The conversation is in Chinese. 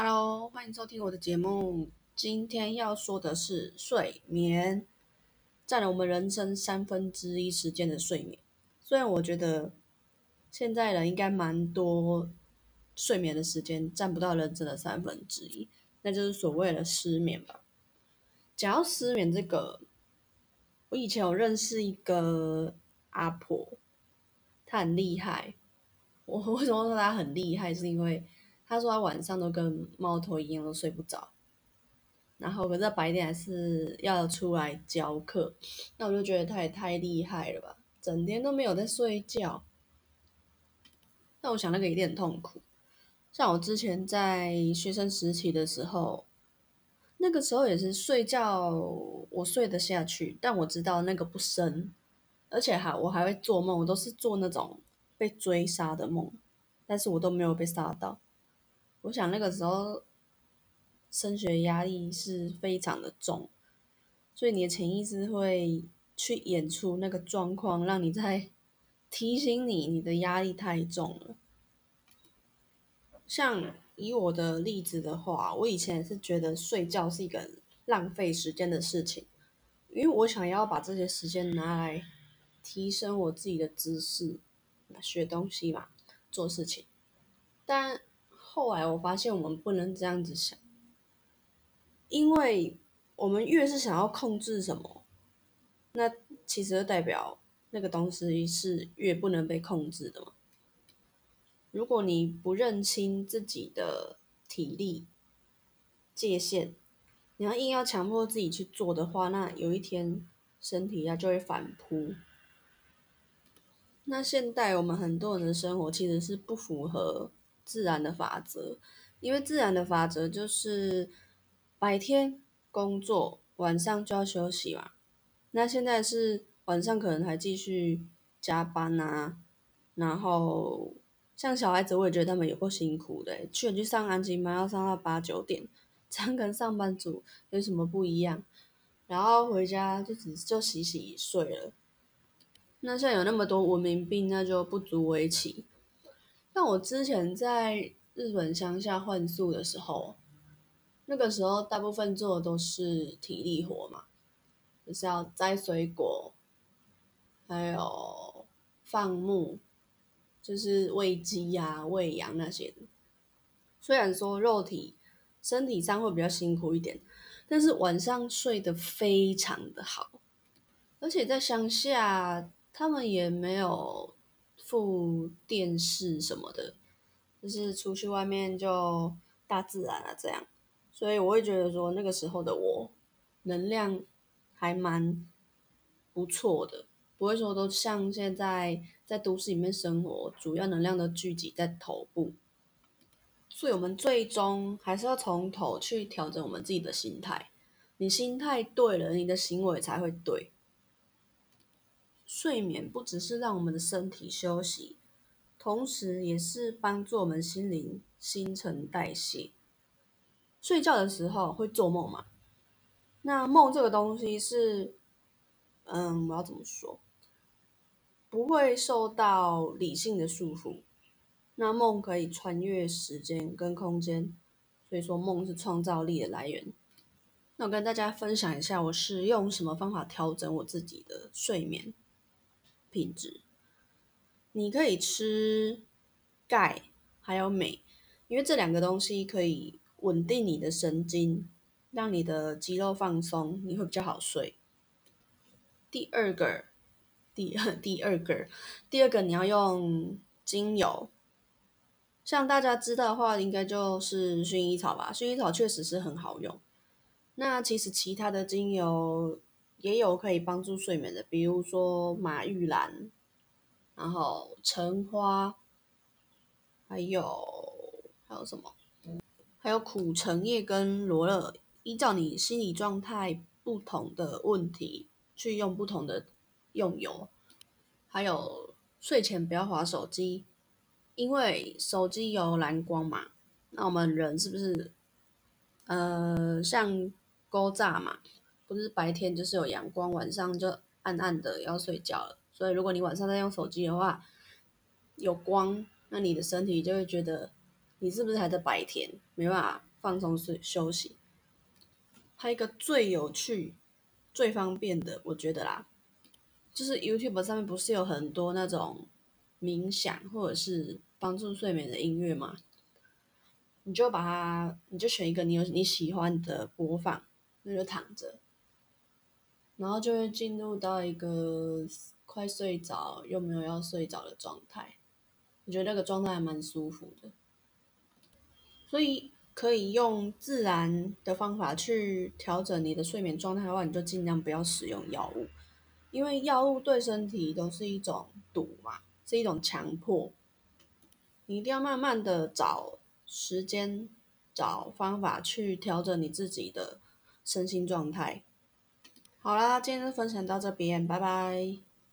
Hello，欢迎收听我的节目。今天要说的是睡眠，占了我们人生三分之一时间的睡眠。虽然我觉得现在人应该蛮多睡眠的时间占不到人生的三分之一，那就是所谓的失眠吧。讲到失眠这个，我以前有认识一个阿婆，她很厉害。我 为什么说她很厉害？是因为他说他晚上都跟猫头鹰一样都睡不着，然后可是白天还是要出来教课。那我就觉得他也太厉害了吧，整天都没有在睡觉。那我想那个一定很痛苦。像我之前在学生时期的时候，那个时候也是睡觉，我睡得下去，但我知道那个不深，而且还我还会做梦，我都是做那种被追杀的梦，但是我都没有被杀到。我想那个时候升学压力是非常的重，所以你的潜意识会去演出那个状况，让你在 提醒你你的压力太重了。像以我的例子的话，我以前是觉得睡觉是一个浪费时间的事情，因为我想要把这些时间拿来提升我自己的知识，学东西嘛，做事情。但后来我发现我们不能这样子想，因为我们越是想要控制什么，那其实代表那个东西是越不能被控制的嘛。如果你不认清自己的体力界限，你要硬要强迫自己去做的话，那有一天身体它就会反扑。那现代我们很多人的生活其实是不符合自然的法则，因为自然的法则就是白天工作，晚上就要休息嘛。那现在是晚上可能还继续加班啊，然后。像小孩子，我也觉得他们有够辛苦的，去去上安静班要上到八九点，这样跟上班族有什么不一样？然后回家就只就洗洗睡了。那现在有那么多文明病，那就不足为奇。但我之前在日本乡下换宿的时候，那个时候大部分做的都是体力活嘛，就是要摘水果，还有放牧。就是喂鸡呀、喂羊那些，虽然说肉体、身体上会比较辛苦一点，但是晚上睡得非常的好。而且在乡下，他们也没有附电视什么的，就是出去外面就大自然啊这样，所以我会觉得说那个时候的我能量还蛮不错的。不会说都像现在在都市里面生活，主要能量都聚集在头部，所以我们最终还是要从头去调整我们自己的心态。你心态对了，你的行为才会对。睡眠不只是让我们的身体休息，同时也是帮助我们心灵新陈代谢。睡觉的时候会做梦嘛？那梦这个东西是，嗯，我要怎么说？不会受到理性的束缚，那梦可以穿越时间跟空间，所以说梦是创造力的来源。那我跟大家分享一下，我是用什么方法调整我自己的睡眠品质。你可以吃钙还有镁，因为这两个东西可以稳定你的神经，让你的肌肉放松，你会比较好睡。第二个。第 第二个，第二个你要用精油，像大家知道的话，应该就是薰衣草吧。薰衣草确实是很好用。那其实其他的精油也有可以帮助睡眠的，比如说马玉兰，然后橙花，还有还有什么？还有苦橙叶跟罗勒，依照你心理状态不同的问题，去用不同的。用油，还有睡前不要划手机，因为手机有蓝光嘛。那我们人是不是，呃，像勾炸嘛？不是白天就是有阳光，晚上就暗暗的要睡觉了。所以如果你晚上在用手机的话，有光，那你的身体就会觉得你是不是还在白天，没办法放松睡休息。还有一个最有趣、最方便的，我觉得啦，就是 YouTube 上面不是有很多那种冥想或者是帮助睡眠的音乐吗？你就把它，你就选一个你有你喜欢的播放，那就躺着，然后就会进入到一个快睡着又没有要睡着的状态。我觉得那个状态还蛮舒服的，所以。可以用自然的方法去调整你的睡眠状态的话，你就尽量不要使用药物，因为药物对身体都是一种毒嘛，是一种强迫。你一定要慢慢的找时间、找方法去调整你自己的身心状态。好啦，今天就分享到这边，拜拜。